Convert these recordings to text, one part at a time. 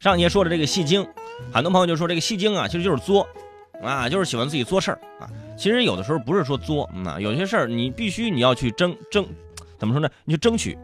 上节说的这个戏精，很多朋友就说这个戏精啊，其实就是作，啊，就是喜欢自己做事儿啊。其实有的时候不是说作，啊，有些事儿你必须你要去争争，怎么说呢？你去争取，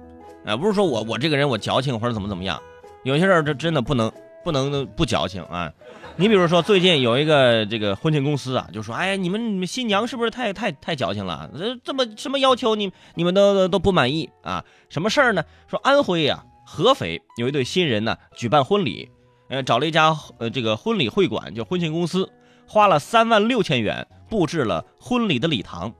啊，不是说我我这个人我矫情或者怎么怎么样，有些事儿这真的不能不能不矫情啊。你比如说最近有一个这个婚庆公司啊，就说，哎，你们你们新娘是不是太太太矫情了？这这么什么要求你你们都都不满意啊？什么事儿呢？说安徽呀。合肥有一对新人呢，举办婚礼，呃，找了一家呃这个婚礼会馆，就婚庆公司，花了三万六千元布置了婚礼的礼堂，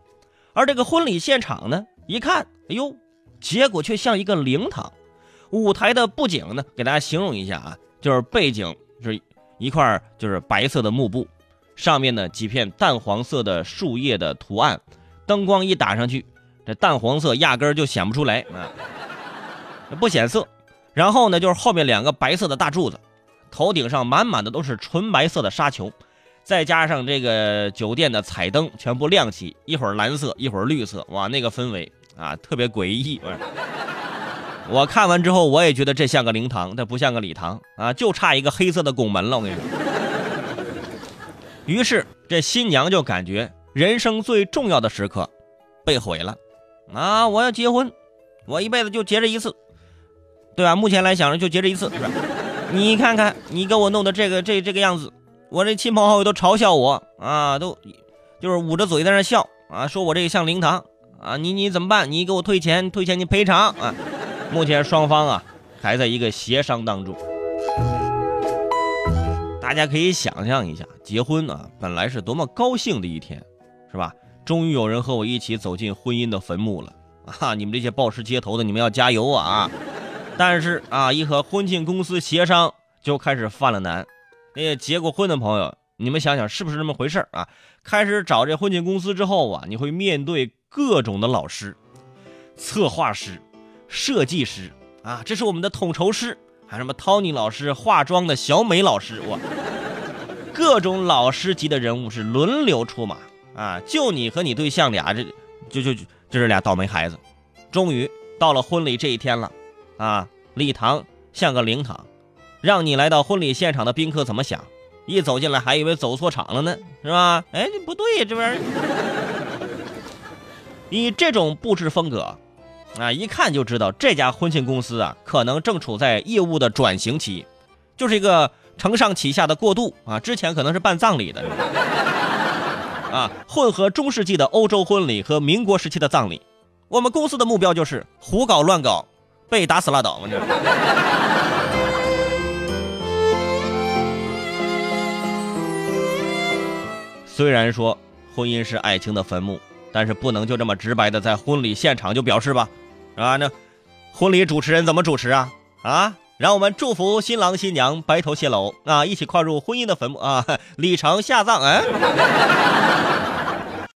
而这个婚礼现场呢，一看，哎呦，结果却像一个灵堂，舞台的布景呢，给大家形容一下啊，就是背景是一块就是白色的幕布，上面呢几片淡黄色的树叶的图案，灯光一打上去，这淡黄色压根儿就显不出来啊，不显色。然后呢，就是后面两个白色的大柱子，头顶上满满的都是纯白色的沙球，再加上这个酒店的彩灯全部亮起，一会儿蓝色，一会儿绿色，哇，那个氛围啊，特别诡异。我看完之后，我也觉得这像个灵堂，它不像个礼堂啊，就差一个黑色的拱门了。我跟你说。于是这新娘就感觉人生最重要的时刻被毁了啊！我要结婚，我一辈子就结这一次。对吧？目前来想着，就结这一次，是吧？你看看，你给我弄的这个这这个样子，我这亲朋好友都嘲笑我啊，都就是捂着嘴在那笑啊，说我这个像灵堂啊，你你怎么办？你给我退钱，退钱你赔偿啊！目前双方啊还在一个协商当中。大家可以想象一下，结婚啊本来是多么高兴的一天，是吧？终于有人和我一起走进婚姻的坟墓了啊！你们这些暴尸街头的，你们要加油啊！但是啊，一和婚庆公司协商就开始犯了难。那些结过婚的朋友，你们想想是不是这么回事啊？开始找这婚庆公司之后啊，你会面对各种的老师、策划师、设计师啊，这是我们的统筹师，还什么 Tony 老师、化妆的小美老师，哇，各种老师级的人物是轮流出马啊。就你和你对象俩，这就就就是俩倒霉孩子。终于到了婚礼这一天了。啊，礼堂像个灵堂，让你来到婚礼现场的宾客怎么想？一走进来还以为走错场了呢，是吧？哎，这不对，这玩意儿。以这种布置风格，啊，一看就知道这家婚庆公司啊，可能正处在业务的转型期，就是一个承上启下的过渡啊。之前可能是办葬礼的，啊，混合中世纪的欧洲婚礼和民国时期的葬礼。我们公司的目标就是胡搞乱搞。被打死拉倒嘛！这虽然说婚姻是爱情的坟墓，但是不能就这么直白的在婚礼现场就表示吧，啊？那婚礼主持人怎么主持啊？啊，让我们祝福新郎新娘白头偕老啊，一起跨入婚姻的坟墓啊，礼成下葬，哎。